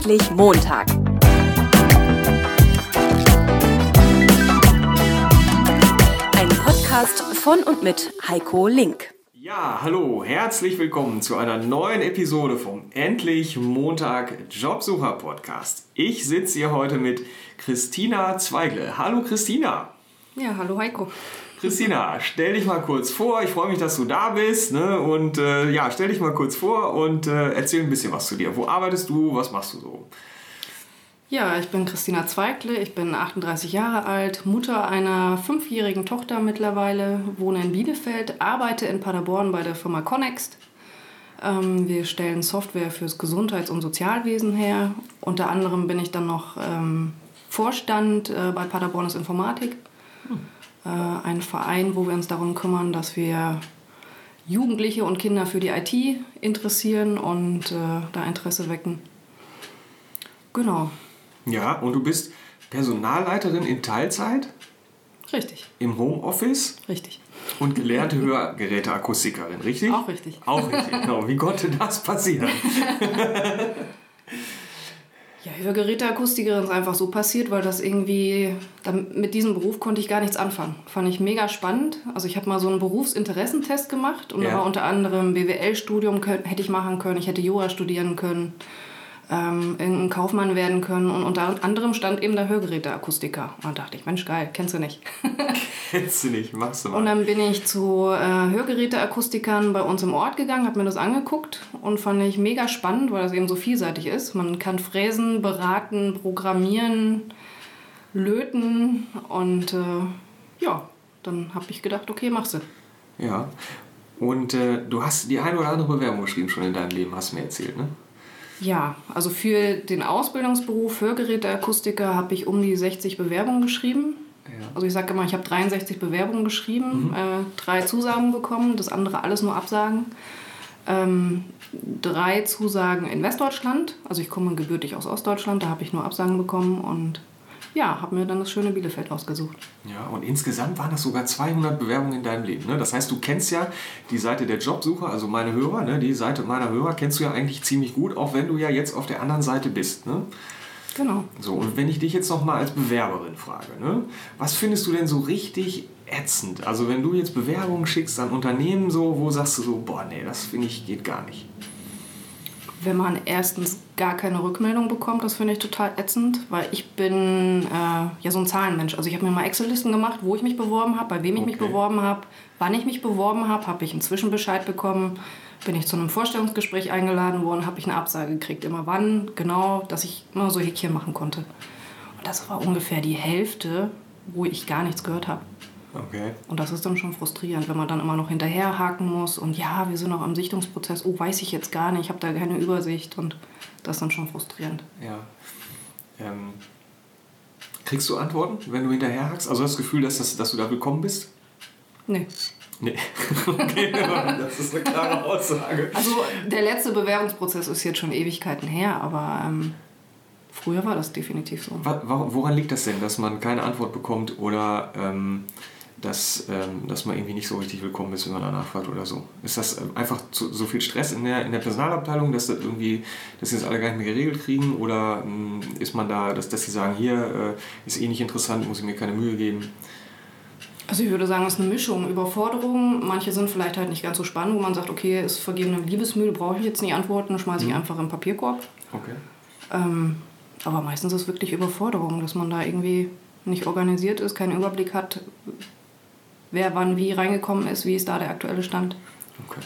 Endlich Montag. Ein Podcast von und mit Heiko Link. Ja, hallo, herzlich willkommen zu einer neuen Episode vom Endlich Montag Jobsucher Podcast. Ich sitze hier heute mit Christina Zweigle. Hallo Christina. Ja, hallo Heiko. Christina, stell dich mal kurz vor. Ich freue mich, dass du da bist. Ne? Und äh, ja, stell dich mal kurz vor und äh, erzähl ein bisschen was zu dir. Wo arbeitest du? Was machst du so? Ja, ich bin Christina Zweigle, ich bin 38 Jahre alt, Mutter einer fünfjährigen Tochter mittlerweile, wohne in Bielefeld, arbeite in Paderborn bei der Firma Connext. Ähm, wir stellen Software fürs Gesundheits- und Sozialwesen her. Unter anderem bin ich dann noch ähm, Vorstand äh, bei Paderbornes Informatik. Äh, ein Verein, wo wir uns darum kümmern, dass wir Jugendliche und Kinder für die IT interessieren und äh, da Interesse wecken. Genau. Ja, und du bist Personalleiterin in Teilzeit? Richtig. Im Homeoffice? Richtig. Und gelernte Hörgeräteakustikerin, richtig? Auch richtig. Auch richtig, genau. Wie konnte das passieren? Ja, Hörgeräteakustikerin ist einfach so passiert, weil das irgendwie, mit diesem Beruf konnte ich gar nichts anfangen. Fand ich mega spannend. Also ich habe mal so einen Berufsinteressentest gemacht und ja. da war unter anderem BWL-Studium hätte ich machen können, ich hätte Jura studieren können ähm, irgendein Kaufmann werden können. Und unter anderem stand eben der Hörgeräteakustiker. Und da dachte ich, Mensch, geil, kennst du nicht. kennst du nicht, machst du mal. Und dann bin ich zu äh, Hörgeräteakustikern bei uns im Ort gegangen, habe mir das angeguckt und fand ich mega spannend, weil das eben so vielseitig ist. Man kann fräsen, beraten, programmieren, löten und äh, ja, dann habe ich gedacht, okay, machst du. Ja, und äh, du hast die eine oder andere Bewerbung geschrieben schon in deinem Leben, hast du mir erzählt, ne? Ja, also für den Ausbildungsberuf Hörgeräteakustiker habe ich um die 60 Bewerbungen geschrieben. Ja. Also ich sage immer, ich habe 63 Bewerbungen geschrieben, mhm. äh, drei Zusagen bekommen, das andere alles nur Absagen. Ähm, drei Zusagen in Westdeutschland, also ich komme gebürtig aus Ostdeutschland, da habe ich nur Absagen bekommen und ja, habe mir dann das schöne Bielefeld ausgesucht. Ja, und insgesamt waren das sogar 200 Bewerbungen in deinem Leben. Ne? Das heißt, du kennst ja die Seite der Jobsucher, also meine Hörer, ne? die Seite meiner Hörer kennst du ja eigentlich ziemlich gut, auch wenn du ja jetzt auf der anderen Seite bist. Ne? Genau. So, und wenn ich dich jetzt nochmal als Bewerberin frage, ne? was findest du denn so richtig ätzend? Also wenn du jetzt Bewerbungen schickst an Unternehmen so, wo sagst du so, boah, nee, das finde ich geht gar nicht wenn man erstens gar keine Rückmeldung bekommt, das finde ich total ätzend, weil ich bin äh, ja so ein Zahlenmensch. Also ich habe mir mal Excel-Listen gemacht, wo ich mich beworben habe, bei wem ich okay. mich beworben habe, wann ich mich beworben habe, habe ich inzwischen Bescheid bekommen, bin ich zu einem Vorstellungsgespräch eingeladen worden, habe ich eine Absage gekriegt. Immer wann, genau, dass ich immer so Häkchen machen konnte. Und das war ungefähr die Hälfte, wo ich gar nichts gehört habe. Okay. Und das ist dann schon frustrierend, wenn man dann immer noch hinterherhaken muss und ja, wir sind noch am Sichtungsprozess, oh, weiß ich jetzt gar nicht, ich habe da keine Übersicht und das ist dann schon frustrierend. Ja. Ähm, kriegst du Antworten, wenn du hinterherhakst? Also hast du das Gefühl, dass, das, dass du da willkommen bist? Nee. Nee. okay, das ist eine klare Aussage. Also der letzte Bewerbungsprozess ist jetzt schon Ewigkeiten her, aber ähm, früher war das definitiv so. Woran liegt das denn, dass man keine Antwort bekommt oder ähm, dass, ähm, dass man irgendwie nicht so richtig willkommen ist, wenn man danach fragt oder so. Ist das ähm, einfach zu, so viel Stress in der, in der Personalabteilung, dass das irgendwie, dass sie das alle gar nicht mehr geregelt kriegen oder ähm, ist man da, dass, dass sie sagen, hier äh, ist eh nicht interessant, muss ich mir keine Mühe geben? Also ich würde sagen, es ist eine Mischung. Überforderung, manche sind vielleicht halt nicht ganz so spannend, wo man sagt, okay, ist vergebene Liebesmüde, brauche ich jetzt nicht antworten, schmeiße ich mhm. einfach im Papierkorb. Okay. Ähm, aber meistens ist es wirklich Überforderung, dass man da irgendwie nicht organisiert ist, keinen Überblick hat, wer wann wie reingekommen ist, wie ist da der aktuelle Stand. Okay.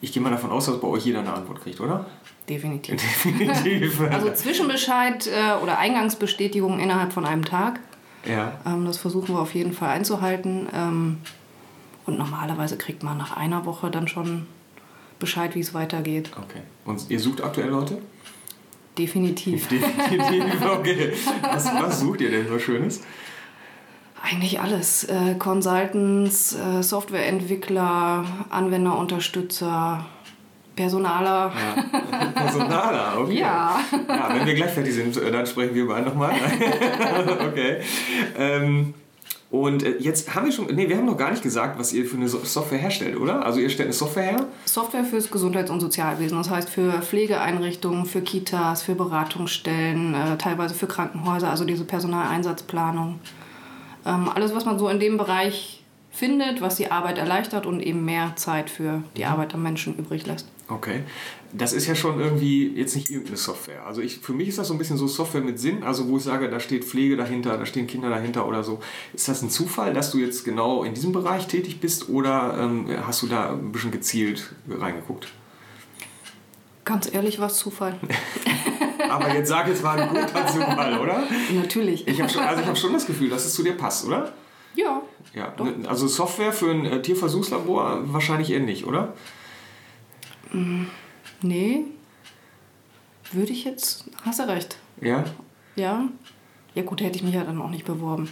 Ich gehe mal davon aus, dass bei euch jeder eine Antwort kriegt, oder? Definitiv. Definitiv. also Zwischenbescheid äh, oder Eingangsbestätigung innerhalb von einem Tag. Ja. Ähm, das versuchen wir auf jeden Fall einzuhalten. Ähm, und normalerweise kriegt man nach einer Woche dann schon Bescheid, wie es weitergeht. Okay. Und ihr sucht aktuell Leute? Definitiv. Definitiv, okay. Was, was sucht ihr denn so Schönes? Eigentlich alles. Äh, Consultants, äh, Softwareentwickler, Anwenderunterstützer, Personaler. Ja. Personaler, okay. Ja. ja. Wenn wir gleich fertig sind, äh, dann sprechen wir beide nochmal. okay. Ähm, Und äh, jetzt haben wir schon, nee, wir haben noch gar nicht gesagt, was ihr für eine Software herstellt, oder? Also ihr stellt eine Software her? Software fürs Gesundheits- und Sozialwesen, das heißt für Pflegeeinrichtungen, für Kitas, für Beratungsstellen, äh, teilweise für Krankenhäuser, also diese Personaleinsatzplanung. Ähm, alles, was man so in dem Bereich findet, was die Arbeit erleichtert und eben mehr Zeit für die Arbeit am Menschen übrig lässt. Okay. Das ist ja schon irgendwie jetzt nicht irgendeine Software. Also ich, für mich ist das so ein bisschen so Software mit Sinn, also wo ich sage, da steht Pflege dahinter, da stehen Kinder dahinter oder so. Ist das ein Zufall, dass du jetzt genau in diesem Bereich tätig bist oder ähm, hast du da ein bisschen gezielt reingeguckt? Ganz ehrlich, was Zufall. Aber jetzt sag jetzt mal ein guter Zufall, oder? Natürlich. Ich habe schon, also hab schon das Gefühl, dass es zu dir passt, oder? Ja. ja. Doch. Also Software für ein äh, Tierversuchslabor wahrscheinlich eher nicht, oder? Nee. Würde ich jetzt. Hast du recht. Ja? Ja. Ja, gut, hätte ich mich ja dann auch nicht beworben.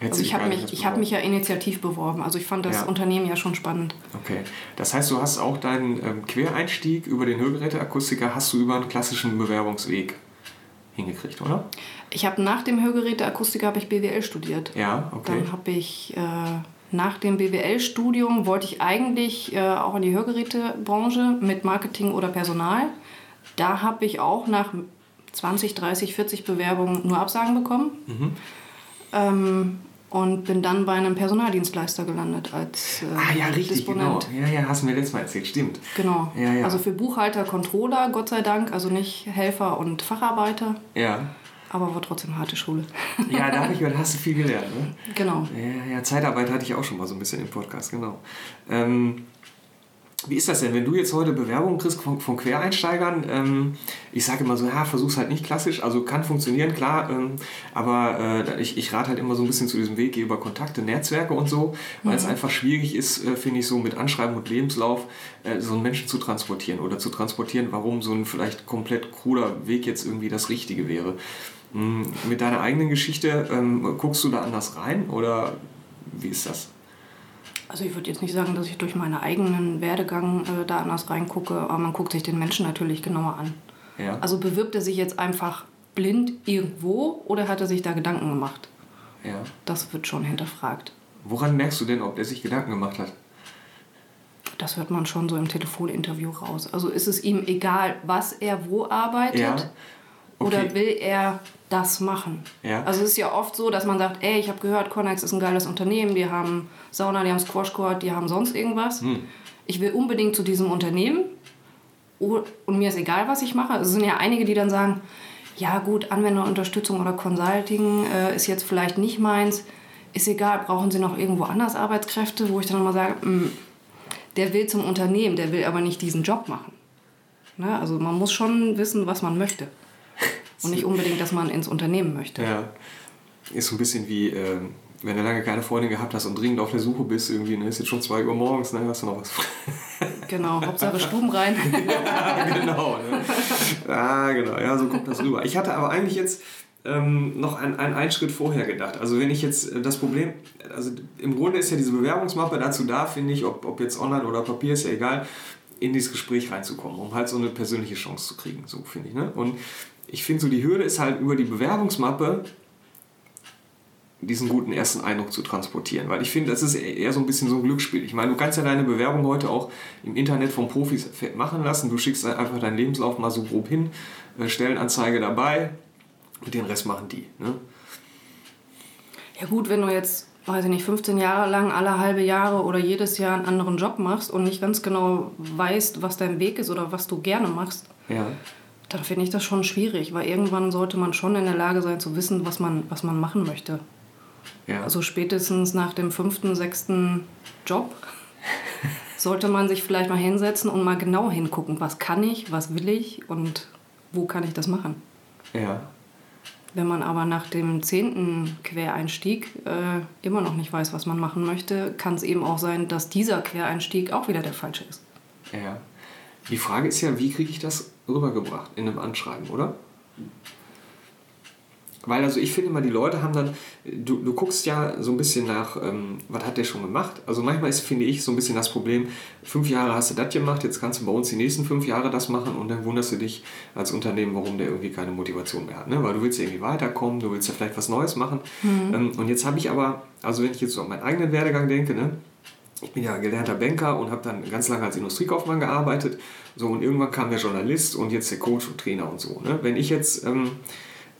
Also ich habe mich, hab mich ja initiativ beworben. Also ich fand das ja. Unternehmen ja schon spannend. Okay. Das heißt, du hast auch deinen ähm, Quereinstieg über den Hörgeräteakustiker hast du über einen klassischen Bewerbungsweg hingekriegt, oder? Ich habe nach dem Hörgeräteakustiker habe ich BWL studiert. Ja, okay. Dann habe ich äh, nach dem BWL-Studium wollte ich eigentlich äh, auch in die Hörgerätebranche mit Marketing oder Personal. Da habe ich auch nach 20, 30, 40 Bewerbungen nur Absagen bekommen. Mhm. Ähm, und bin dann bei einem Personaldienstleister gelandet als äh, Ah ja, richtig, Disponent. genau. Ja, ja, hast du mir letztes Mal erzählt, stimmt. Genau. Ja, ja. Also für Buchhalter, Controller, Gott sei Dank, also nicht Helfer und Facharbeiter. Ja. Aber war trotzdem harte Schule. Ja, da habe ich gehört, hast du viel gelernt, ne? Genau. Ja, ja, Zeitarbeit hatte ich auch schon mal so ein bisschen im Podcast, genau. Ähm, wie ist das denn, wenn du jetzt heute Bewerbungen kriegst von, von Quereinsteigern? Ähm, ich sage immer so, ja, versuch's halt nicht klassisch, also kann funktionieren, klar, ähm, aber äh, ich, ich rate halt immer so ein bisschen zu diesem Weg über Kontakte, Netzwerke und so, weil mhm. es einfach schwierig ist, äh, finde ich, so mit Anschreiben und Lebenslauf äh, so einen Menschen zu transportieren oder zu transportieren, warum so ein vielleicht komplett kruder Weg jetzt irgendwie das Richtige wäre. Mhm. Mit deiner eigenen Geschichte, ähm, guckst du da anders rein oder wie ist das? Also ich würde jetzt nicht sagen, dass ich durch meinen eigenen Werdegang äh, da anders reingucke, aber man guckt sich den Menschen natürlich genauer an. Ja. Also bewirbt er sich jetzt einfach blind irgendwo oder hat er sich da Gedanken gemacht? Ja. Das wird schon hinterfragt. Woran merkst du denn, ob er sich Gedanken gemacht hat? Das hört man schon so im Telefoninterview raus. Also ist es ihm egal, was er wo arbeitet? Ja. Okay. Oder will er das machen? Ja. Also es ist ja oft so, dass man sagt, ey, ich habe gehört, Connex ist ein geiles Unternehmen, die haben Sauna, die haben Squash Court, die haben sonst irgendwas. Hm. Ich will unbedingt zu diesem Unternehmen und mir ist egal, was ich mache. Es sind ja einige, die dann sagen, ja gut, Anwenderunterstützung oder Consulting äh, ist jetzt vielleicht nicht meins. Ist egal, brauchen Sie noch irgendwo anders Arbeitskräfte, wo ich dann immer sage, mh, hm, der will zum Unternehmen, der will aber nicht diesen Job machen. Ne? Also man muss schon wissen, was man möchte. Und nicht unbedingt, dass man ins Unternehmen möchte. Ja. Ist so ein bisschen wie, äh, wenn du lange keine Freundin gehabt hast und dringend auf der Suche bist, irgendwie, ne, ist jetzt schon 2 Uhr morgens, ne, hast du noch was. genau, Hauptsache Stuben rein. ja, genau. Ne? Ah, genau, ja, so kommt das rüber. Ich hatte aber eigentlich jetzt ähm, noch einen, einen Schritt vorher gedacht. Also wenn ich jetzt äh, das Problem, also im Grunde ist ja diese Bewerbungsmappe dazu da, finde ich, ob, ob jetzt online oder Papier, ist ja egal, in dieses Gespräch reinzukommen, um halt so eine persönliche Chance zu kriegen, so finde ich. Ne? Und ich finde so, die Hürde ist halt über die Bewerbungsmappe diesen guten ersten Eindruck zu transportieren. Weil ich finde, das ist eher so ein bisschen so ein Glücksspiel. Ich meine, du kannst ja deine Bewerbung heute auch im Internet von Profis machen lassen. Du schickst einfach deinen Lebenslauf mal so grob hin, äh, Stellenanzeige dabei und den Rest machen die. Ne? Ja gut, wenn du jetzt, weiß ich nicht, 15 Jahre lang alle halbe Jahre oder jedes Jahr einen anderen Job machst und nicht ganz genau weißt, was dein Weg ist oder was du gerne machst, ja dann finde ich das schon schwierig, weil irgendwann sollte man schon in der Lage sein zu wissen, was man, was man machen möchte. Ja. Also spätestens nach dem fünften, sechsten Job sollte man sich vielleicht mal hinsetzen und mal genau hingucken, was kann ich, was will ich und wo kann ich das machen. Ja. Wenn man aber nach dem zehnten Quereinstieg äh, immer noch nicht weiß, was man machen möchte, kann es eben auch sein, dass dieser Quereinstieg auch wieder der falsche ist. Ja. Die Frage ist ja, wie kriege ich das rübergebracht in einem Anschreiben, oder? weil also ich finde immer, die Leute haben dann, du, du guckst ja so ein bisschen nach, ähm, was hat der schon gemacht? Also manchmal ist, finde ich, so ein bisschen das Problem, fünf Jahre hast du das gemacht, jetzt kannst du bei uns die nächsten fünf Jahre das machen und dann wunderst du dich als Unternehmen, warum der irgendwie keine Motivation mehr hat. Ne? Weil du willst ja irgendwie weiterkommen, du willst ja vielleicht was Neues machen. Mhm. Ähm, und jetzt habe ich aber, also wenn ich jetzt so an meinen eigenen Werdegang denke, ne? Ich bin ja gelernter Banker und habe dann ganz lange als Industriekaufmann gearbeitet. So, und irgendwann kam der Journalist und jetzt der Coach und Trainer und so. Ne? Wenn ich jetzt ähm,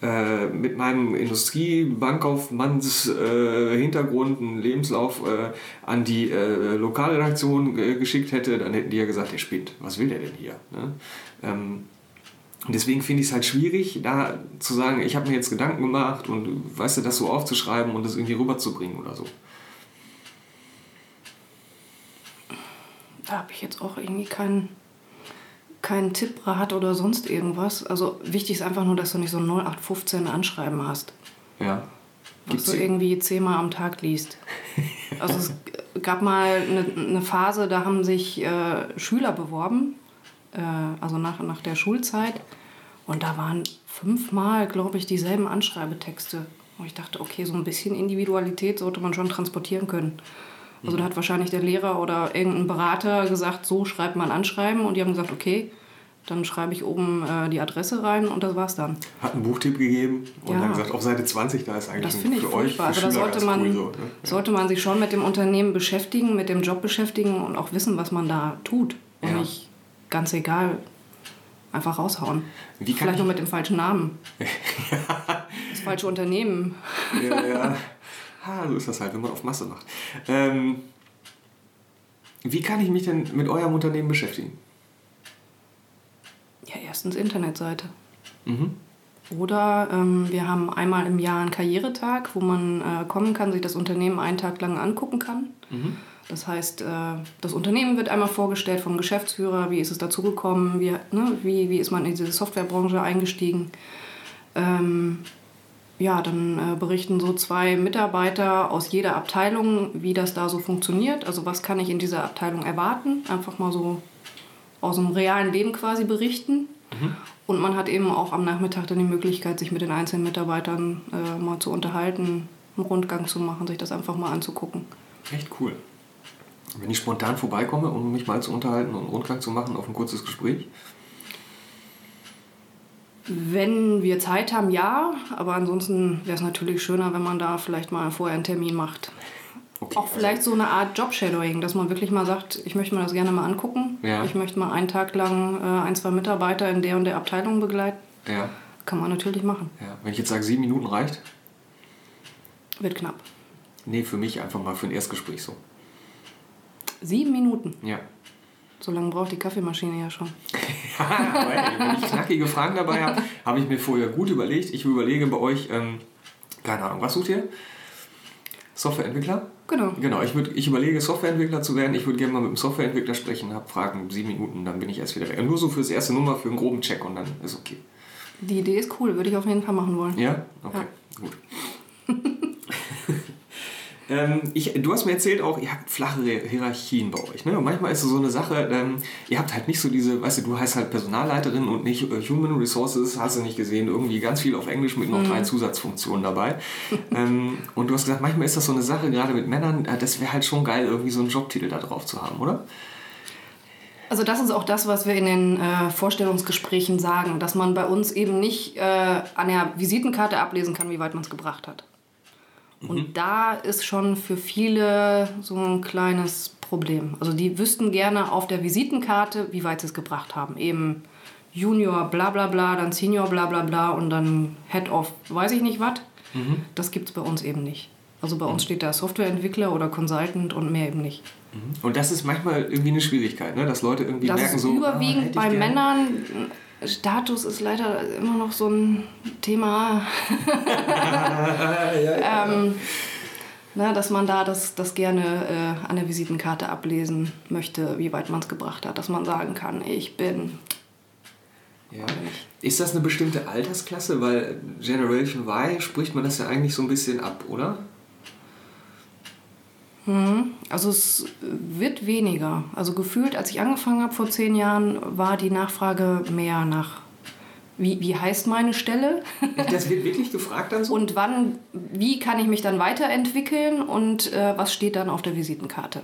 äh, mit meinem Industriebankkaufmanns äh, einen Lebenslauf äh, an die äh, Lokalredaktion geschickt hätte, dann hätten die ja gesagt, der spinnt. Was will der denn hier? Ne? Ähm, und deswegen finde ich es halt schwierig, da zu sagen, ich habe mir jetzt Gedanken gemacht und weißt du, das so aufzuschreiben und das irgendwie rüberzubringen oder so. Da habe ich jetzt auch irgendwie keinen keinen Tipprad oder sonst irgendwas. Also wichtig ist einfach nur, dass du nicht so 0815 Anschreiben hast. Ja. Was du irgendwie zehnmal am Tag liest. Also es gab mal eine, eine Phase, da haben sich äh, Schüler beworben, äh, also nach, nach der Schulzeit. Und da waren fünfmal, glaube ich, dieselben Anschreibetexte. Und ich dachte, okay, so ein bisschen Individualität sollte man schon transportieren können. Also da hat wahrscheinlich der Lehrer oder irgendein Berater gesagt, so schreibt man Anschreiben. Und die haben gesagt, okay, dann schreibe ich oben äh, die Adresse rein und das war's dann. Hat einen Buchtipp gegeben und ja. dann gesagt, auf Seite 20, da ist eigentlich das ich für furchtbar. euch für also da sollte man, cool so, ne? sollte man sich schon mit dem Unternehmen beschäftigen, mit dem Job beschäftigen und auch wissen, was man da tut. Und ja. nicht ganz egal einfach raushauen. Vielleicht noch mit dem falschen Namen. das falsche Unternehmen. ja, ja. Ha, so ist das halt, wenn man auf Masse macht. Ähm, wie kann ich mich denn mit eurem Unternehmen beschäftigen? Ja, erstens Internetseite. Mhm. Oder ähm, wir haben einmal im Jahr einen Karrieretag, wo man äh, kommen kann, sich das Unternehmen einen Tag lang angucken kann. Mhm. Das heißt, äh, das Unternehmen wird einmal vorgestellt vom Geschäftsführer, wie ist es dazu gekommen, wie, ne, wie, wie ist man in diese Softwarebranche eingestiegen. Ähm, ja, dann äh, berichten so zwei Mitarbeiter aus jeder Abteilung, wie das da so funktioniert. Also was kann ich in dieser Abteilung erwarten? Einfach mal so aus dem realen Leben quasi berichten. Mhm. Und man hat eben auch am Nachmittag dann die Möglichkeit, sich mit den einzelnen Mitarbeitern äh, mal zu unterhalten, einen Rundgang zu machen, sich das einfach mal anzugucken. Echt cool. Wenn ich spontan vorbeikomme, um mich mal zu unterhalten und einen Rundgang zu machen auf ein kurzes Gespräch, wenn wir Zeit haben, ja. Aber ansonsten wäre es natürlich schöner, wenn man da vielleicht mal vorher einen Termin macht. Okay, auch vielleicht also so eine Art Job-Shadowing, dass man wirklich mal sagt, ich möchte mir das gerne mal angucken. Ja. Ich möchte mal einen Tag lang äh, ein, zwei Mitarbeiter in der und der Abteilung begleiten. Ja. Kann man natürlich machen. Ja. Wenn ich jetzt sage, sieben Minuten reicht? Wird knapp. Nee, für mich einfach mal für ein Erstgespräch so. Sieben Minuten? Ja. So lange braucht die Kaffeemaschine ja schon. ja, wenn ich knackige Fragen dabei habe, habe ich mir vorher gut überlegt. Ich überlege bei euch, ähm, keine Ahnung, was sucht ihr? Softwareentwickler? Genau. Genau, ich, würd, ich überlege, Softwareentwickler zu werden. Ich würde gerne mal mit einem Softwareentwickler sprechen, habe Fragen, sieben Minuten, dann bin ich erst wieder weg. Nur so fürs erste Nummer, für einen groben Check und dann ist okay. Die Idee ist cool, würde ich auf jeden Fall machen wollen. Ja? Okay, ja. gut. Ähm, ich, du hast mir erzählt auch, ihr habt flachere Hierarchien bei euch. Ne? Und manchmal ist es so eine Sache, ähm, ihr habt halt nicht so diese, weißt du, du heißt halt Personalleiterin und nicht äh, Human Resources, hast du nicht gesehen, irgendwie ganz viel auf Englisch mit noch mhm. drei Zusatzfunktionen dabei. ähm, und du hast gesagt, manchmal ist das so eine Sache, gerade mit Männern, äh, das wäre halt schon geil, irgendwie so einen Jobtitel da drauf zu haben, oder? Also das ist auch das, was wir in den äh, Vorstellungsgesprächen sagen, dass man bei uns eben nicht äh, an der Visitenkarte ablesen kann, wie weit man es gebracht hat. Und mhm. da ist schon für viele so ein kleines Problem. Also die wüssten gerne auf der Visitenkarte, wie weit sie es gebracht haben. Eben Junior bla bla bla, dann Senior bla bla bla und dann Head of weiß ich nicht was. Mhm. Das gibt es bei uns eben nicht. Also bei uns mhm. steht da Softwareentwickler oder Consultant und mehr eben nicht. Mhm. Und das ist manchmal irgendwie eine Schwierigkeit, ne? dass Leute irgendwie das merken ist so. Überwiegend ah, bei Männern Status ist leider immer noch so ein Thema. ja, ja. ähm, na, dass man da das, das gerne äh, an der Visitenkarte ablesen möchte, wie weit man es gebracht hat, dass man sagen kann, ich bin. Ja. Ist das eine bestimmte Altersklasse? Weil Generation Y spricht man das ja eigentlich so ein bisschen ab, oder? Mhm. Also es wird weniger. Also gefühlt, als ich angefangen habe vor zehn Jahren, war die Nachfrage mehr nach wie, wie heißt meine Stelle? Das wird wirklich gefragt dann so? Und wann, wie kann ich mich dann weiterentwickeln und äh, was steht dann auf der Visitenkarte?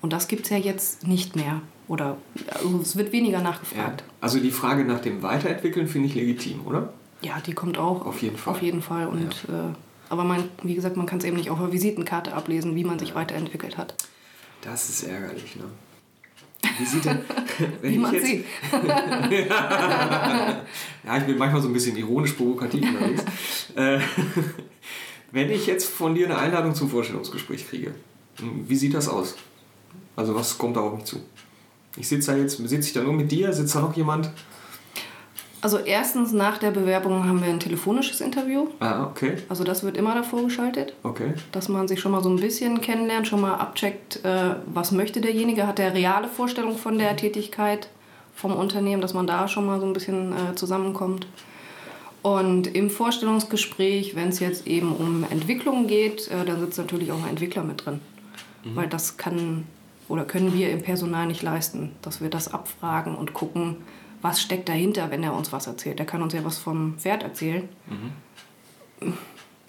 Und das gibt es ja jetzt nicht mehr. Oder also es wird weniger nachgefragt. Ja. Also die Frage nach dem Weiterentwickeln finde ich legitim, oder? Ja, die kommt auch. Auf jeden Fall. Auf jeden Fall. Und, äh, aber man, wie gesagt, man kann es eben nicht auf der Visitenkarte ablesen, wie man sich weiterentwickelt hat. Das ist ärgerlich, ne? Wie sieht denn. Wenn Wie ich man jetzt, sieht. Ja, ich bin manchmal so ein bisschen ironisch provokativ unterwegs. äh, wenn ich jetzt von dir eine Einladung zum Vorstellungsgespräch kriege, wie sieht das aus? Also was kommt da auf mich zu? Ich sitze da jetzt, sitze ich da nur mit dir, sitzt da noch jemand? Also erstens, nach der Bewerbung haben wir ein telefonisches Interview. Ah, okay, Also das wird immer davor geschaltet. okay. dass man sich schon mal so ein bisschen kennenlernt, schon mal abcheckt, äh, was möchte derjenige, hat der reale Vorstellung von der Tätigkeit vom Unternehmen, dass man da schon mal so ein bisschen äh, zusammenkommt. Und im Vorstellungsgespräch, wenn es jetzt eben um Entwicklung geht, äh, dann sitzt natürlich auch ein Entwickler mit drin. Weil das kann oder können wir im Personal nicht leisten, dass wir das abfragen und gucken, was steckt dahinter, wenn er uns was erzählt. Der kann uns ja was vom Pferd erzählen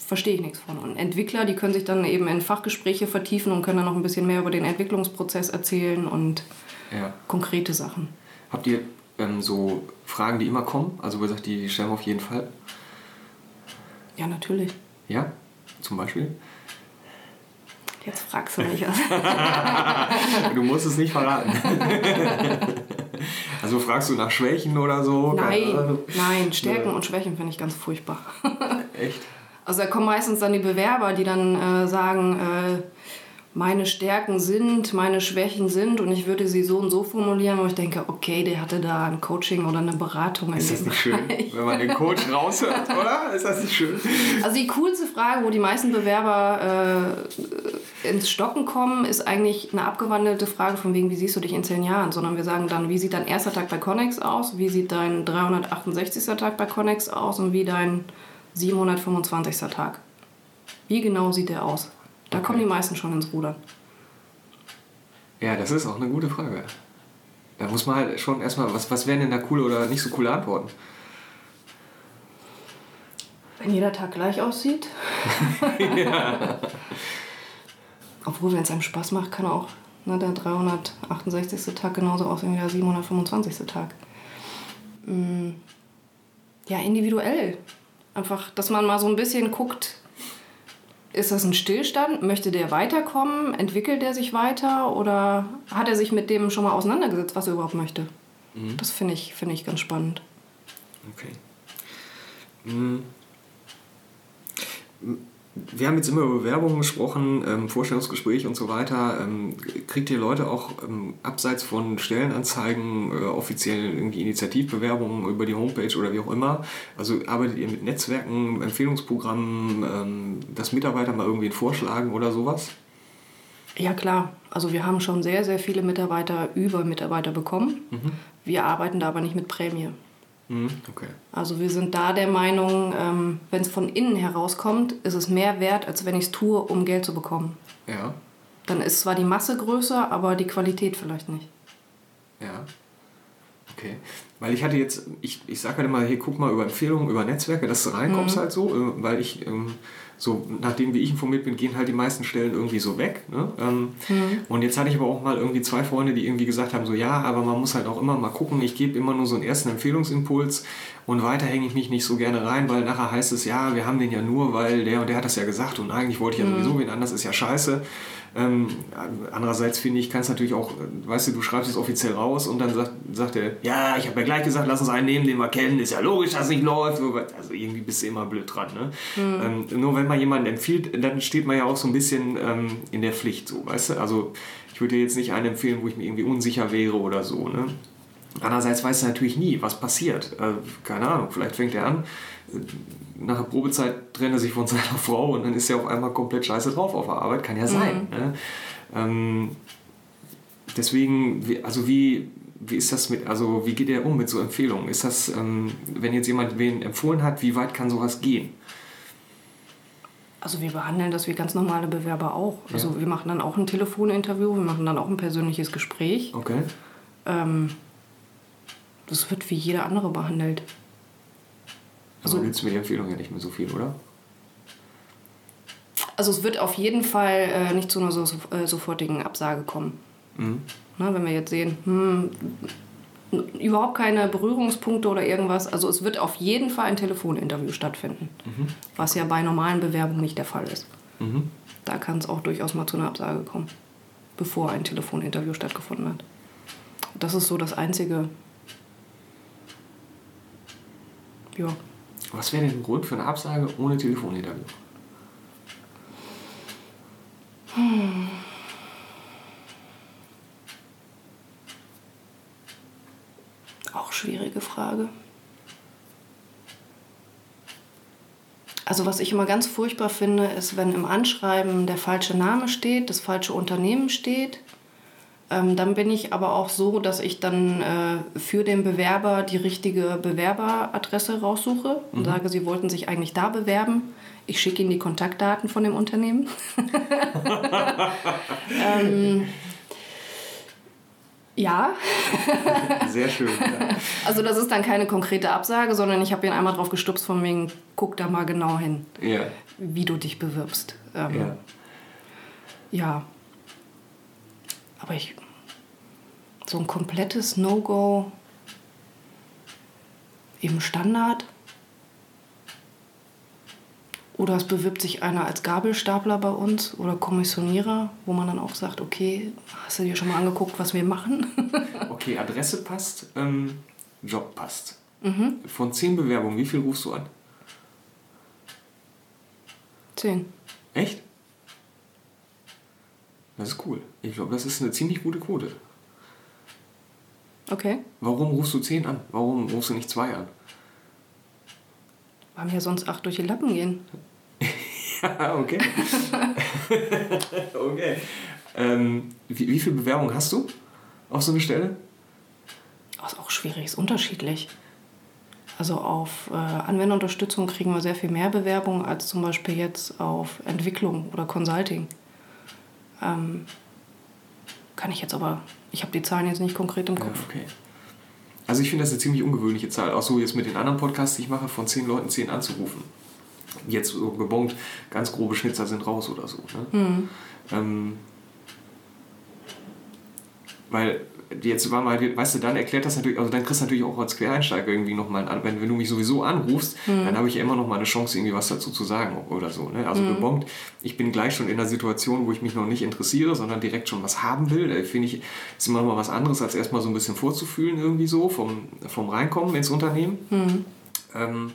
verstehe ich nichts von. Und Entwickler, die können sich dann eben in Fachgespräche vertiefen und können dann noch ein bisschen mehr über den Entwicklungsprozess erzählen und Ja. konkrete Sachen. Habt ihr ähm, so Fragen, die immer kommen? Also, wo ihr sagt, die, die stellen wir auf jeden Fall. Ja, natürlich. Ja? Zum Beispiel? Jetzt fragst du mich was. Du musst es nicht verraten. also fragst du nach Schwächen oder so? Nein, nein, Stärken und Schwächen finde ich ganz furchtbar. Echt? Also da kommen meistens dann die Bewerber, die dann äh, sagen, äh, meine Stärken sind, meine Schwächen sind und ich würde sie so und so formulieren, wo ich denke, okay, der hatte da ein Coaching oder eine Beratung. in Ist das nicht schön, Bereich. wenn man den Coach raushört, oder? Ist das nicht schön? Also die coolste Frage, wo die meisten Bewerber äh, ins Stocken kommen, ist eigentlich eine abgewandelte Frage von wegen, wie siehst du dich in zehn Jahren? Sondern wir sagen dann, wie sieht dein erster Tag bei Connex aus? Wie sieht dein 368. Tag bei Connex aus? Und wie dein 725. Tag? Wie genau sieht der aus? Da kommen die meisten schon ins Rudern. Ja, das ist auch eine gute Frage. Da muss man halt schon erstmal, was, was wären denn da coole oder nicht so coole Antworten? Wenn jeder Tag gleich aussieht. Obwohl, wenn es einem Spaß macht, kann auch ne, der 368. Tag genauso aussehen wie der 725. Tag. Mm, Ja, individuell. Einfach, dass man mal so ein bisschen guckt, ist das ein Stillstand? Möchte der weiterkommen? Entwickelt er sich weiter? Oder hat er sich mit dem schon mal auseinandergesetzt, was er überhaupt möchte? Das finde ich, finde ich ganz spannend. Okay. Hm. Wir haben jetzt immer über Bewerbungen gesprochen, ähm, Vorstellungsgespräch und so weiter. Ähm, kriegt ihr Leute auch ähm, abseits von Stellenanzeigen, äh, offiziell irgendwie Initiativbewerbungen über die Homepage oder wie auch immer? Also arbeitet ihr mit Netzwerken, Empfehlungsprogrammen, ähm, dass Mitarbeiter mal irgendwie vorschlagen oder sowas? Ja, klar. Also wir haben schon sehr, sehr viele Mitarbeiter über Mitarbeiter bekommen. Wir arbeiten da aber nicht mit Prämie. Mhm. Okay. Also wir sind da der Meinung, ähm, wenn es von innen herauskommt, ist es mehr wert, als wenn ich es tue, um Geld zu bekommen. Ja, Dann ist zwar die Masse größer, aber die Qualität vielleicht nicht. ja. Okay. Weil ich hatte jetzt, ich, ich sage halt immer, hier guck mal über Empfehlungen, über Netzwerke, dass du reinkommst halt so, äh, weil ich, ähm, so nachdem wie ich informiert bin, gehen halt die meisten Stellen irgendwie so weg. Ne? Ähm, Und jetzt hatte ich aber auch mal irgendwie zwei Freunde, die irgendwie gesagt haben, so ja, aber man muss halt auch immer mal gucken, ich gebe immer nur so einen ersten Empfehlungsimpuls und weiter hänge ich mich nicht so gerne rein, weil nachher heißt es, ja, wir haben den ja nur, weil der und der hat das ja gesagt und eigentlich wollte ich ja sowieso wen anders, ist ja scheiße. Ähm, andererseits finde ich, kann es natürlich auch, äh, weißt du, du schreibst es offiziell raus und dann sagt, sagt er, ja, ich habe ja gleich gesagt, lass uns einen nehmen, den wir kennen, ist ja logisch, dass es nicht läuft. Also irgendwie bist du immer blöd dran. Ne? Ähm, nur wenn man jemanden empfiehlt, dann steht man ja auch so ein bisschen ähm, in der Pflicht, so, weißt du? Also ich würde dir jetzt nicht einen empfehlen, wo ich mir irgendwie unsicher wäre oder so. Ne? Andererseits weißt du natürlich nie, was passiert. Äh, keine Ahnung, vielleicht fängt er an, nach der Probezeit trennt er sich von seiner Frau und dann ist er auf einmal komplett scheiße drauf auf der Arbeit. Kann ja sein. Ne? Ähm, deswegen, wie- also wie, wie ist das mit, also wie geht er um mit so Empfehlungen? Ist das, ähm, wenn jetzt jemand wen empfohlen hat, wie weit kann sowas gehen? Also wir behandeln das wie ganz normale Bewerber auch. Also wir machen dann auch ein Telefoninterview, wir machen dann auch ein persönliches Gespräch. Okay. Ähm, das wird wie jeder andere behandelt. Also gibt es mit der Empfehlung ja nicht mehr so viel, oder? Also es wird auf jeden Fall äh, nicht zu einer so, äh, sofortigen Absage kommen. Mhm. Na, wenn wir jetzt sehen, hm, überhaupt keine Berührungspunkte oder irgendwas. Also es wird auf jeden Fall ein Telefoninterview stattfinden, mhm. was ja bei normalen Bewerbungen nicht der Fall ist. Mhm. Da kann es auch durchaus mal zu einer Absage kommen, bevor ein Telefoninterview stattgefunden hat. Das ist so das Einzige. Ja. Was wäre denn ein Grund für eine Absage ohne Telefoninterview? Hm. Auch schwierige Frage. Also was ich immer ganz furchtbar finde, ist, wenn im Anschreiben der falsche Name steht, das falsche Unternehmen steht. Ähm, dann bin ich aber auch so, dass ich dann äh, für den Bewerber die richtige Bewerberadresse raussuche und mhm. sage, sie wollten sich eigentlich da bewerben. Ich schicke ihnen die Kontaktdaten von dem Unternehmen. ähm, ja. Sehr schön. Ja. Also das ist dann keine konkrete Absage, sondern ich habe ihn einmal drauf gestupst von wegen, guck da mal genau hin, ja. wie du dich bewirbst. Ähm, ja. ja. Aber ich, so ein komplettes No-Go im Standard oder es bewirbt sich einer als Gabelstapler bei uns oder Kommissionierer, wo man dann auch sagt, okay, hast du dir schon mal angeguckt, was wir machen? okay, Adresse passt, ähm, Job passt. Mhm. Von zehn Bewerbungen, wie viel rufst du an? Zehn. Echt? Das ist cool. Ich glaube, das ist eine ziemlich gute Quote. Okay. Warum rufst du zehn an? Warum rufst du nicht zwei an? Weil mir sonst acht durch die Lappen gehen. ja, okay. okay. Ähm, wie, wie viele Bewerbungen hast du auf so eine Stelle? Das ist auch schwierig, ist unterschiedlich. Also auf äh, Anwenderunterstützung kriegen wir sehr viel mehr Bewerbungen als zum Beispiel jetzt auf Entwicklung oder Consulting. Ähm, kann ich jetzt aber, ich habe die Zahlen jetzt nicht konkret im Kopf. Ja, okay. Also ich finde das eine ziemlich ungewöhnliche Zahl, auch so jetzt mit den anderen Podcasts, die ich mache, von zehn Leuten zehn anzurufen. Jetzt so gebongt, ganz grobe Schnitzer sind raus oder so. Ne? Mhm. Ähm, weil jetzt war mal, weißt du, dann erklärt das natürlich, also dann kriegst du natürlich auch als Quereinsteiger irgendwie nochmal an, wenn, wenn du mich sowieso anrufst, mhm. dann habe ich ja immer noch mal eine Chance, irgendwie was dazu zu sagen oder so. Ne? Also mhm. gebongt, ich bin gleich schon in einer Situation, wo ich mich noch nicht interessiere, sondern direkt schon was haben will. Da finde ich, ist immer noch mal was anderes, als erstmal so ein bisschen vorzufühlen irgendwie so, vom, vom Reinkommen ins Unternehmen. Mhm. Ähm,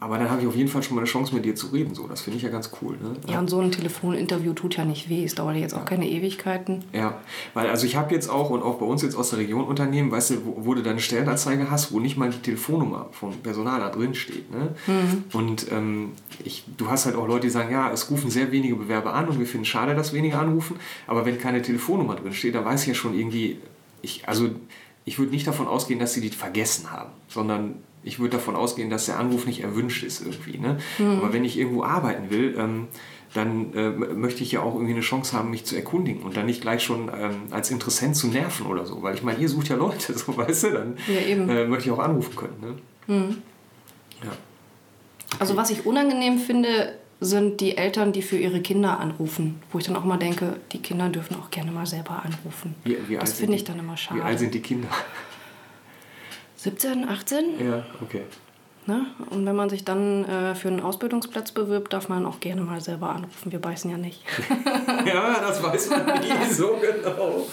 aber dann habe ich auf jeden Fall schon mal eine Chance, mit dir zu reden. So, das finde ich ja ganz cool. Ne? Ja, und so ein Telefoninterview tut ja nicht weh. Es dauert jetzt auch ja. keine Ewigkeiten. Ja, weil also ich habe jetzt auch und auch bei uns jetzt aus der Region Unternehmen, weißt du, wo, wo du deine Stellenanzeige hast, wo nicht mal die Telefonnummer vom Personal da drin steht. Ne? Mhm. Und ähm, ich, du hast halt auch Leute, die sagen, ja, es rufen sehr wenige Bewerber an und wir finden es schade, dass wenige anrufen. Aber wenn keine Telefonnummer drin steht, dann weiß ich ja schon irgendwie, ich, also ich würde nicht davon ausgehen, dass sie die vergessen haben, sondern ich würde davon ausgehen, dass der Anruf nicht erwünscht ist irgendwie. Ne? Mhm. Aber wenn ich irgendwo arbeiten will, ähm, dann äh, möchte ich ja auch irgendwie eine Chance haben, mich zu erkundigen und dann nicht gleich schon ähm, als Interessent zu nerven oder so. Weil ich meine, ihr sucht ja Leute, so weißt du, dann ja, äh, möchte ich auch anrufen können. Ne? Mhm. Ja. Okay. Also was ich unangenehm finde, sind die Eltern, die für ihre Kinder anrufen. Wo ich dann auch mal denke, die Kinder dürfen auch gerne mal selber anrufen. Wie, wie das finde ich dann immer schade. Wie alt sind die Kinder? 17, 18? Ja, okay. Ne? Und wenn man sich dann äh, für einen Ausbildungsplatz bewirbt, darf man auch gerne mal selber anrufen. Wir beißen ja nicht. ja, das weiß man nie so genau.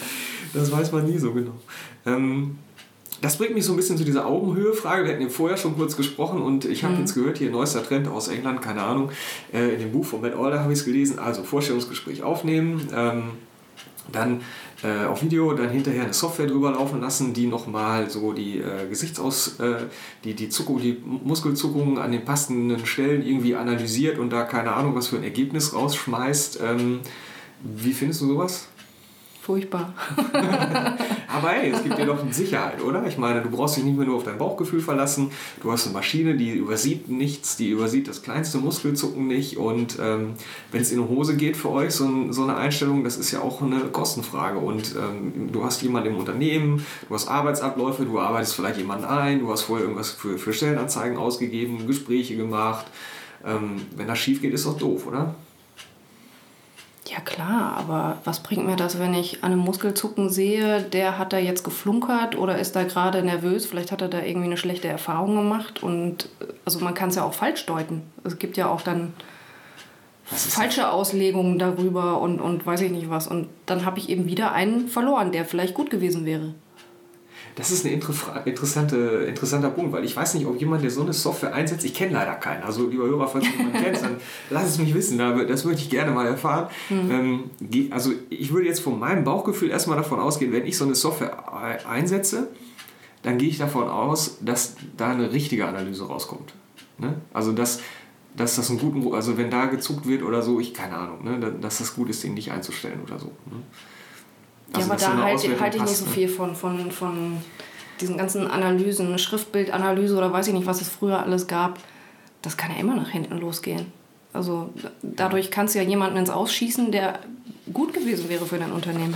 Das weiß man nie so genau. Ähm, das bringt mich so ein bisschen zu dieser Augenhöhe-Frage. Wir hatten ja vorher schon kurz gesprochen und ich habe mhm. jetzt gehört, hier neuester Trend aus England, keine Ahnung. Äh, in dem Buch von Matt Alder habe ich es gelesen. Also Vorstellungsgespräch aufnehmen. Ähm, dann äh, auf Video dann hinterher eine Software drüber laufen lassen, die nochmal so die äh, Gesichtsaus, äh, die, die, Zuckung, die Muskelzuckungen an den passenden Stellen irgendwie analysiert und da keine Ahnung, was für ein Ergebnis rausschmeißt. Ähm, wie findest du sowas? Furchtbar. Aber hey, es gibt dir doch Sicherheit, oder? Ich meine, du brauchst dich nicht mehr nur auf dein Bauchgefühl verlassen. Du hast eine Maschine, die übersieht nichts, die übersieht das kleinste Muskelzucken nicht. Und ähm, wenn es in die Hose geht für euch, so, so, eine Einstellung, das ist ja auch eine Kostenfrage. Und ähm, du hast jemanden im Unternehmen, du hast Arbeitsabläufe, du arbeitest vielleicht jemanden ein, du hast vorher irgendwas für, für Stellenanzeigen ausgegeben, Gespräche gemacht. Ähm, wenn das schief geht, ist doch doof, oder? Ja klar, aber was bringt mir das, wenn ich an einem Muskelzucken sehe, der hat da jetzt geflunkert oder ist da gerade nervös, vielleicht hat er da irgendwie eine schlechte Erfahrung gemacht und also man kann es ja auch falsch deuten. Es gibt ja auch dann falsche Auslegungen darüber und, und weiß ich nicht was. Und dann habe ich eben wieder einen verloren, der vielleicht gut gewesen wäre. Das ist ein interessante, interessanter Punkt, weil ich weiß nicht, ob jemand, der so eine Software einsetzt, ich kenne leider keinen. Also, lieber Hörer, falls du jemanden kennst, dann lass es mich wissen. Das möchte ich gerne mal erfahren. Mhm. Also, ich würde jetzt von meinem Bauchgefühl erstmal davon ausgehen, wenn ich so eine Software einsetze, dann gehe ich davon aus, dass da eine richtige Analyse rauskommt. Ne? Also, dass, dass das einen guten, also wenn da gezuckt wird oder so, ich keine Ahnung, ne? dass das gut ist, den nicht einzustellen oder so. Ne? Also ja, aber da halte halt ich nicht so ne? viel von, von, von diesen ganzen Analysen, Schriftbildanalyse oder weiß ich nicht, was es früher alles gab. Das kann ja immer nach hinten losgehen. Also dadurch kannst du ja jemanden ins Ausschießen, der gut gewesen wäre für dein Unternehmen.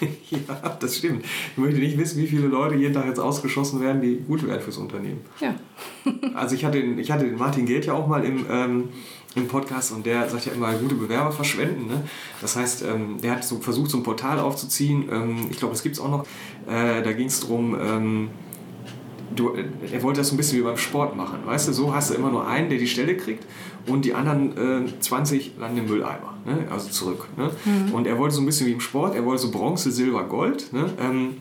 ja, das stimmt. Ich möchte nicht wissen, wie viele Leute jeden Tag jetzt ausgeschossen werden, die gut wären fürs Unternehmen. Ja. also ich hatte, den, ich hatte den Martin Geld ja auch mal im, ähm, im Podcast und der sagt ja immer, gute Bewerber verschwenden. Ne? Das heißt, ähm, der hat so versucht, so ein Portal aufzuziehen. Ähm, ich glaube, das gibt es auch noch. Äh, da ging es darum, ähm, du, er wollte das so ein bisschen wie beim Sport machen. Weißt du, so hast du immer nur einen, der die Stelle kriegt und die anderen äh, 20 landen im Mülleimer, ne? also zurück. Ne? Mhm. Und er wollte so ein bisschen wie im Sport, er wollte so Bronze, Silber, Gold. Ne? Ähm,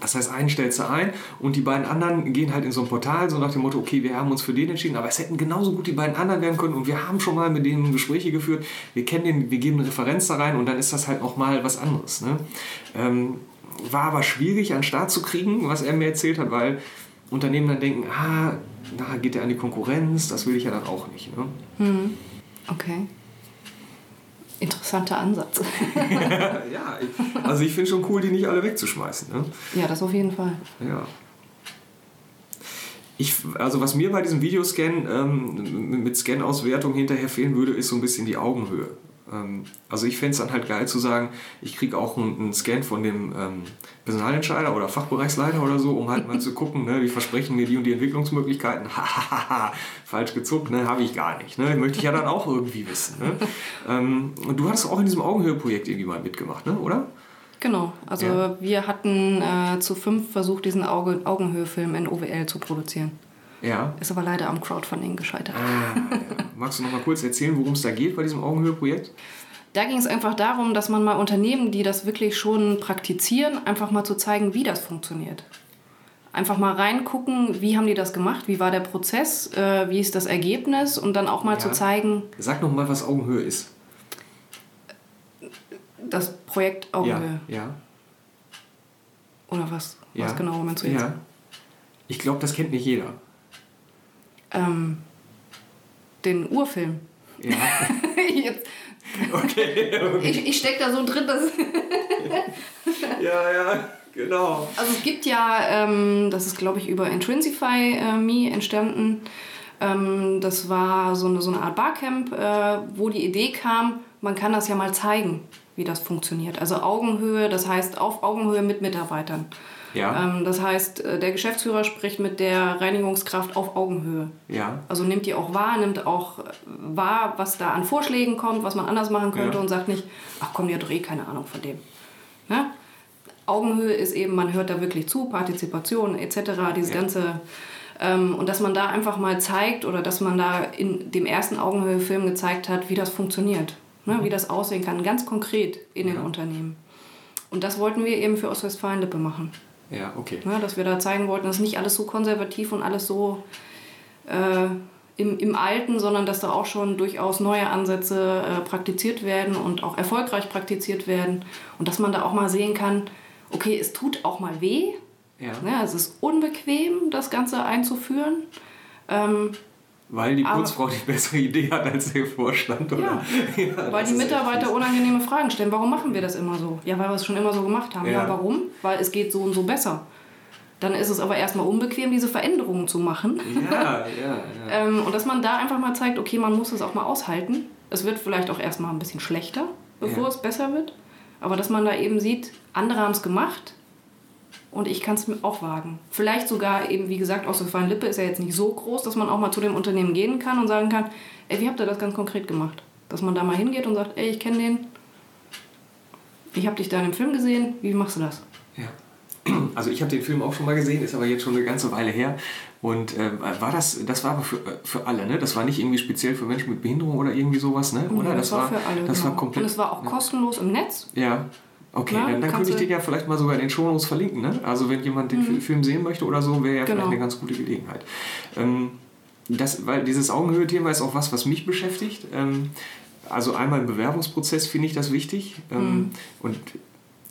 das heißt, einen stellst du ein und die beiden anderen gehen halt in so ein Portal, so nach dem Motto, okay, wir haben uns für den entschieden, aber es hätten genauso gut die beiden anderen werden können und wir haben schon mal mit denen Gespräche geführt, wir kennen den, wir geben eine Referenz da rein und dann ist das halt nochmal was anderes. Ne? Ähm, war aber schwierig an Start zu kriegen, was er mir erzählt hat, weil Unternehmen dann denken, ah, da geht er an die Konkurrenz, das will ich ja dann auch nicht. Ne? Hm. Okay. Interessanter Ansatz. ja, also ich finde schon cool, die nicht alle wegzuschmeißen. Ne? Ja, das auf jeden Fall. Ja. Ich, also was mir bei diesem Videoscan ähm, mit Scan-Auswertung hinterher fehlen würde, ist so ein bisschen die Augenhöhe. Ähm, also ich fände es dann halt geil zu sagen, ich kriege auch einen, Scan von dem ähm, Personalentscheider oder Fachbereichsleiter oder so, um halt mal zu gucken, ne, die versprechen mir die und die Entwicklungsmöglichkeiten. falsch gezuckt, ne, habe ich gar nicht. Ne, möchte ich ja dann auch irgendwie wissen. Ne? Ähm, und du hattest auch in diesem Augenhöheprojekt irgendwie mal mitgemacht, ne, oder? Genau, also ja. wir hatten äh, zu fünf versucht, diesen Auge Augenhöhefilm in OWL zu produzieren. Ja. Ist aber leider am Crowdfunding gescheitert. Ah, ja. Magst du noch mal kurz erzählen, worum es da geht bei diesem Augenhöheprojekt? Da ging es einfach darum, dass man mal Unternehmen, die das wirklich schon praktizieren, einfach mal zu zeigen, wie das funktioniert. Einfach mal reingucken, wie haben die das gemacht, wie war der Prozess, äh, wie ist das Ergebnis und dann auch mal ja. zu zeigen. Sag noch mal, was Augenhöhe ist. Das Projekt Augenhöhe. Ja. ja. Oder was? Ja. Was genau meinst du jetzt? Ja. Ich glaube, das kennt nicht jeder. Ähm, den Urfilm. Ja. Jetzt. Okay, okay. Ich, ich stecke da so drin, dass. ja, ja, genau. Also es gibt ja, ähm, das ist glaube ich über Intrinsify äh, Me entstanden. Ähm, das war so eine, so eine Art Barcamp, äh, wo die Idee kam, man kann das ja mal zeigen, wie das funktioniert. Also Augenhöhe, das heißt auf Augenhöhe mit Mitarbeitern. Ja. Ähm, das heißt, äh, der Geschäftsführer spricht mit der Reinigungskraft auf Augenhöhe. Ja. Also nimmt die auch wahr, nimmt auch wahr, was da an Vorschlägen kommt, was man anders machen könnte ja. und sagt nicht, ach komm, die hat doch eh keine Ahnung von dem. Ne? Augenhöhe ist eben, man hört da wirklich zu, Partizipation etc., dieses ja. ganze... Ähm, und dass man da einfach mal zeigt oder dass man da in dem ersten Augenhöhe-Film gezeigt hat, wie das funktioniert, ne? wie das aussehen kann, ganz konkret in den Unternehmen. Und das wollten wir eben für Ostwestfalen-Lippe machen. Ja, okay. Ja, dass wir da zeigen wollten, dass nicht alles so konservativ und alles so äh, im, im Alten, sondern dass da auch schon durchaus neue Ansätze äh, praktiziert werden und auch erfolgreich praktiziert werden. Und dass man da auch mal sehen kann, okay, es tut auch mal weh. Ja. ja es ist unbequem, das Ganze einzuführen. Ähm, Weil die Putzfrau die bessere Idee hat als der Vorstand, oder? Ja, Ja, weil die Mitarbeiter unangenehme Fragen stellen. Warum machen wir das immer so? Ja, weil wir es schon immer so gemacht haben. Ja, Ja. warum? Weil es geht so und so besser. Dann ist es aber erstmal unbequem, diese Veränderungen zu machen. Ja, ja, ja. Ähm, und dass man da einfach mal zeigt, okay, man muss es auch mal aushalten. Es wird vielleicht auch erstmal ein bisschen schlechter, bevor Ja. es besser wird. Aber dass man da eben sieht, andere haben es gemacht und ich kann es mir auch wagen. Vielleicht sogar eben, wie gesagt, Ostwestfalen Lippe ist ja jetzt nicht so groß, dass man auch mal zu dem Unternehmen gehen kann und sagen kann, ey, wie habt ihr das ganz konkret gemacht? Dass man da mal hingeht und sagt, ey, ich kenne den, ich habe dich da in dem Film gesehen, wie machst du das? Ja. Also ich habe den Film auch schon mal gesehen, ist aber jetzt schon eine ganze Weile her. Und äh, war das, das war aber für, äh, für alle, ne? Das war nicht irgendwie speziell für Menschen mit Behinderung oder irgendwie sowas, ne? Oder? Ja, das, war für alle. Das genau. war komplett. und es war auch kostenlos im Netz. Ja. Okay, Na, dann, dann könnte ich den ja vielleicht mal sogar in den Shownotes verlinken, ne? Also wenn jemand den Fi- Film sehen möchte oder so, wäre ja vielleicht Genau. eine ganz gute Gelegenheit. Ähm, das, weil dieses Augenhöhe-Thema ist auch was, was mich beschäftigt. Ähm, also einmal im Bewerbungsprozess finde ich das wichtig. Ähm, Und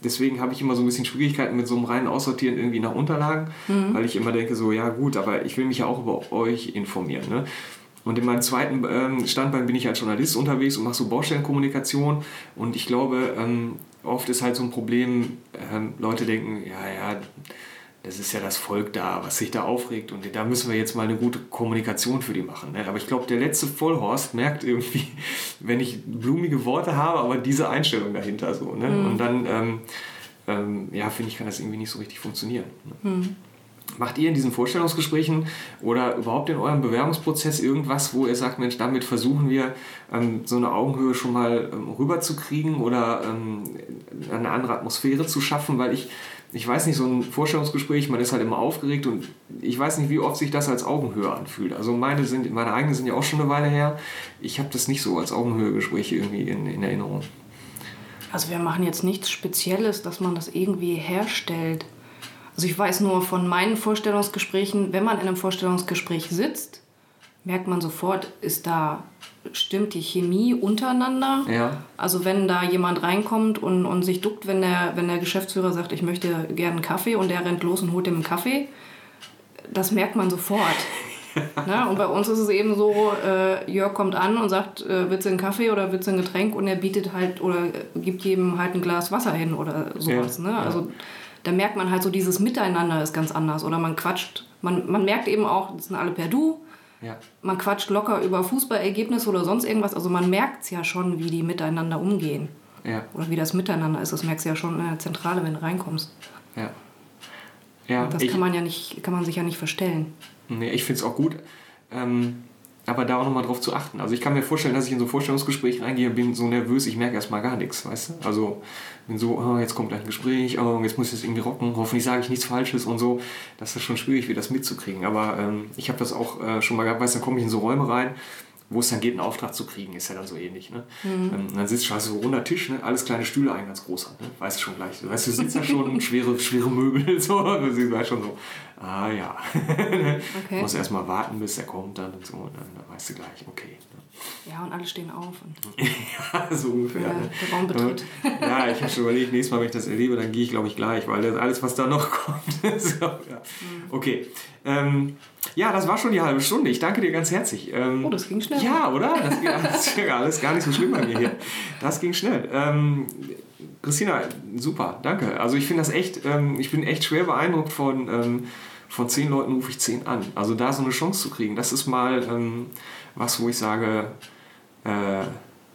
deswegen habe ich immer so ein bisschen Schwierigkeiten mit so einem reinen Aussortieren irgendwie nach Unterlagen, weil ich immer denke so, ja gut, aber ich will mich ja auch über euch informieren. Ne? Und in meinem zweiten ähm, Standbein bin ich als Journalist unterwegs und mache so Baustellenkommunikation. Und ich glaube, ähm, oft ist halt so ein Problem, ähm, Leute denken, ja, ja, das ist ja das Volk da, was sich da aufregt und da müssen wir jetzt mal eine gute Kommunikation für die machen. Ne? Aber ich glaube, der letzte Vollhorst merkt irgendwie, wenn ich blumige Worte habe, aber diese Einstellung dahinter so. Ne? Und dann, ähm, ähm, ja, finde ich, kann das irgendwie nicht so richtig funktionieren. Ne? Macht ihr in diesen Vorstellungsgesprächen oder überhaupt in eurem Bewerbungsprozess irgendwas, wo ihr sagt, Mensch, damit versuchen wir ähm, so eine Augenhöhe schon mal ähm, rüberzukriegen oder ähm, eine andere Atmosphäre zu schaffen? Weil ich, ich weiß nicht, so ein Vorstellungsgespräch, man ist halt immer aufgeregt und ich weiß nicht, wie oft sich das als Augenhöhe anfühlt. Also meine, sind, meine eigenen sind ja auch schon eine Weile her. Ich habe das nicht so als Augenhöhegespräche irgendwie in, in Erinnerung. Also wir machen jetzt nichts Spezielles, dass man das irgendwie herstellt. Also ich weiß nur von meinen Vorstellungsgesprächen, wenn man in einem Vorstellungsgespräch sitzt, merkt man sofort, ist da, stimmt die Chemie untereinander. Ja. Also wenn da jemand reinkommt und, und sich duckt, wenn der, wenn der Geschäftsführer sagt, ich möchte gerne einen Kaffee und der rennt los und holt ihm einen Kaffee, das merkt man sofort. Na, und bei uns ist es eben so, äh, Jörg kommt an und sagt, äh, willst du einen Kaffee oder willst du ein Getränk? Und er bietet halt oder gibt jedem halt ein Glas Wasser hin oder sowas. Ja, ne? ja. Da merkt man halt so, dieses Miteinander ist ganz anders. Oder man quatscht, man, man merkt eben auch, das sind alle per Du. Ja. Man quatscht locker über Fußballergebnisse oder sonst irgendwas. Also man merkt es ja schon, wie die miteinander umgehen. Ja. Oder wie das Miteinander ist. Das merkst du ja schon in der Zentrale, wenn du reinkommst. Ja. Ja, Das ich- kann man ja nicht, kann man sich ja nicht verstellen. Nee, ich finde es auch gut. Ähm, aber da auch nochmal drauf zu achten. Also ich kann mir vorstellen, dass ich in so ein Vorstellungsgespräch reingehe und bin so nervös, ich merke erstmal gar nichts, weißt du? Also bin so, oh, jetzt kommt gleich ein Gespräch, oh, jetzt muss ich das irgendwie rocken, hoffentlich sage ich nichts Falsches und so. Das ist schon schwierig, wie das mitzukriegen. Aber ähm, ich habe das auch äh, schon mal gehabt, weißt du, dann komme ich in so Räume rein, wo es dann geht, einen Auftrag zu kriegen, ist ja dann so ähnlich. Ne? Ähm, und dann sitzt du also so runder Tisch, ne? alles kleine Stühle, ein ganz großer, ne? weißt du schon gleich. Du weißt, du sitzt da schon, schwere, schwere Möbel, so, du siehst gleich schon so, ah ja. Okay. Muss erstmal warten, bis er kommt dann und so, und dann, dann weißt du gleich, okay. Ja, und alle stehen auf. Ja, so ungefähr. Ja, ne? der Raum betritt. Ja, ich habe schon überlegt, nächstes Mal, wenn ich das erlebe, dann gehe ich, glaube ich, gleich, weil das alles, was da noch kommt. so, ja. Okay. Ähm, ja, das war schon die halbe Stunde. Ich danke dir ganz herzlich. Ähm, Oh, das ging schnell. Ja, oder? Das ging alles, alles gar nicht so schlimm bei mir hier. Das ging schnell. Ähm, Christina, super, danke. Also ich finde das echt, ähm, ich bin echt schwer beeindruckt von, ähm, von zehn Leuten rufe ich zehn an. Also da so eine Chance zu kriegen, das ist mal ähm, was, wo ich sage, äh,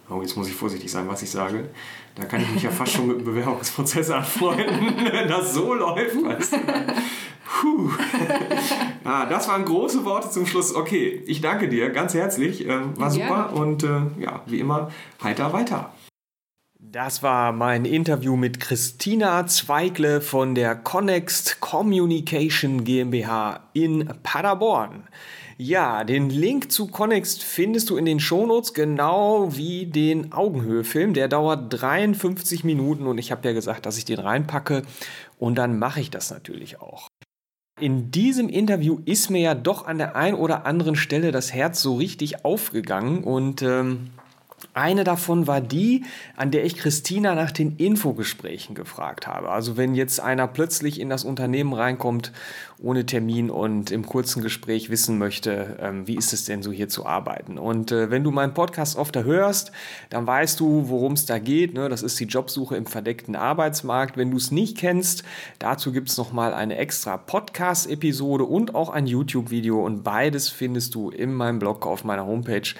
oh, jetzt muss ich vorsichtig sein, was ich sage. Da kann ich mich ja fast schon mit dem Bewerbungsprozess anfreunden, wenn das so läuft, weißt du. Puh. ah, das waren große Worte zum Schluss. Okay, ich danke dir ganz herzlich. Ähm, war super und äh, ja, wie immer, heiter weiter. Das war mein Interview mit Christina Zweigle von der Connext Communication GmbH in Paderborn. Ja, den Link zu Connext findest du in den Shownotes, genau wie den Augenhöhe-Film. Der dauert 53 Minuten und ich habe ja gesagt, dass ich den reinpacke und dann mache ich das natürlich auch. In diesem Interview ist mir ja doch an der ein oder anderen Stelle das Herz so richtig aufgegangen und ähm, Eine davon war die, an der ich Christina nach den Infogesprächen gefragt habe. Also wenn jetzt einer plötzlich in das Unternehmen reinkommt ohne Termin und im kurzen Gespräch wissen möchte, ähm, wie ist es denn so hier zu arbeiten. Und äh, wenn du meinen Podcast oft hörst, dann weißt du, worum es da geht. Ne? Das ist die Jobsuche im verdeckten Arbeitsmarkt. Wenn du es nicht kennst, dazu gibt es nochmal eine extra Podcast-Episode und auch ein YouTube-Video. Und beides findest du in meinem Blog auf meiner Homepage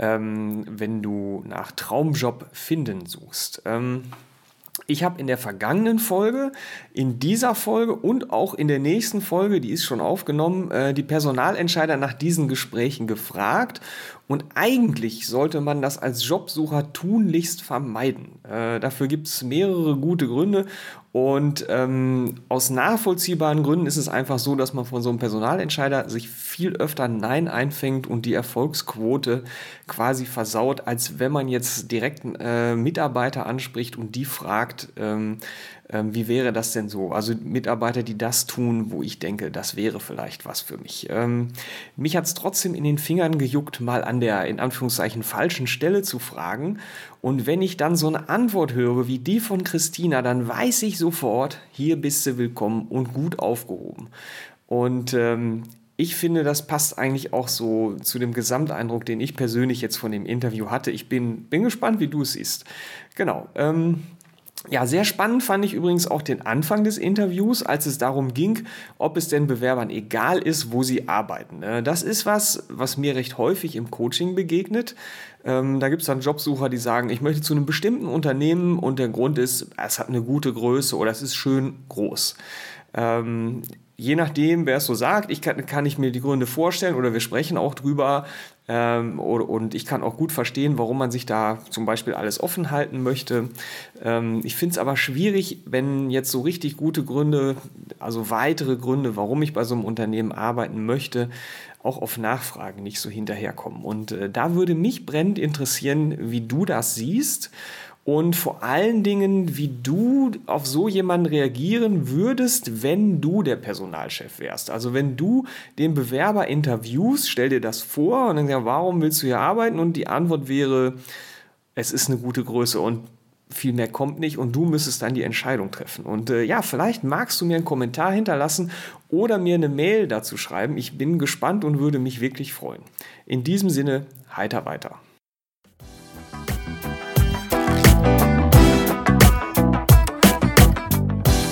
ähm, wenn du nach Traumjob finden suchst. Ähm, ich habe in der vergangenen Folge, in dieser Folge und auch in der nächsten Folge, die ist schon aufgenommen, äh, die Personalentscheider nach diesen Gesprächen gefragt. Und eigentlich sollte man das als Jobsucher tunlichst vermeiden. Äh, dafür gibt es mehrere gute Gründe und ähm, aus nachvollziehbaren Gründen ist es einfach so, dass man von so einem Personalentscheider sich viel öfter Nein einfängt und die Erfolgsquote quasi versaut, als wenn man jetzt direkt äh, Mitarbeiter anspricht und die fragt, ähm, ähm, wie wäre das denn so? Also Mitarbeiter, die das tun, wo ich denke, das wäre vielleicht was für mich. Ähm, mich hat es trotzdem in den Fingern gejuckt, mal an der in Anführungszeichen falschen Stelle zu fragen. Und wenn ich dann so eine Antwort höre wie die von Christina, dann weiß ich sofort, hier bist du willkommen und gut aufgehoben. Und ähm, ich finde, das passt eigentlich auch so zu dem Gesamteindruck, den ich persönlich jetzt von dem Interview hatte. Ich bin, bin gespannt, wie du es siehst. Genau. Ähm, ja, sehr spannend fand ich übrigens auch den Anfang des Interviews, als es darum ging, ob es den Bewerbern egal ist, wo sie arbeiten. Äh, das ist was, was mir recht häufig im Coaching begegnet. Ähm, da gibt es dann Jobsucher, die sagen, ich möchte zu einem bestimmten Unternehmen und der Grund ist, es hat eine gute Größe oder es ist schön groß. Je nachdem, wer es so sagt, ich kann, kann ich mir die Gründe vorstellen oder wir sprechen auch drüber. Ähm, und ich kann auch gut verstehen, warum man sich da zum Beispiel alles offen halten möchte. Ähm, ich finde es aber schwierig, wenn jetzt so richtig gute Gründe, also weitere Gründe, warum ich bei so einem Unternehmen arbeiten möchte, auch auf Nachfragen nicht so hinterherkommen. Und äh, da würde mich brennend interessieren, wie du das siehst und vor allen Dingen, wie du auf so jemanden reagieren würdest, wenn du der Personalchef wärst. Also wenn du den Bewerber interviewst, stell dir das vor und dann sagst, warum willst du hier arbeiten? Und die Antwort wäre, es ist eine gute Größe und viel mehr kommt nicht und du müsstest dann die Entscheidung treffen. Und äh, ja, vielleicht magst du mir einen Kommentar hinterlassen oder mir eine Mail dazu schreiben. Ich bin gespannt und würde mich wirklich freuen. In diesem Sinne, heiter weiter.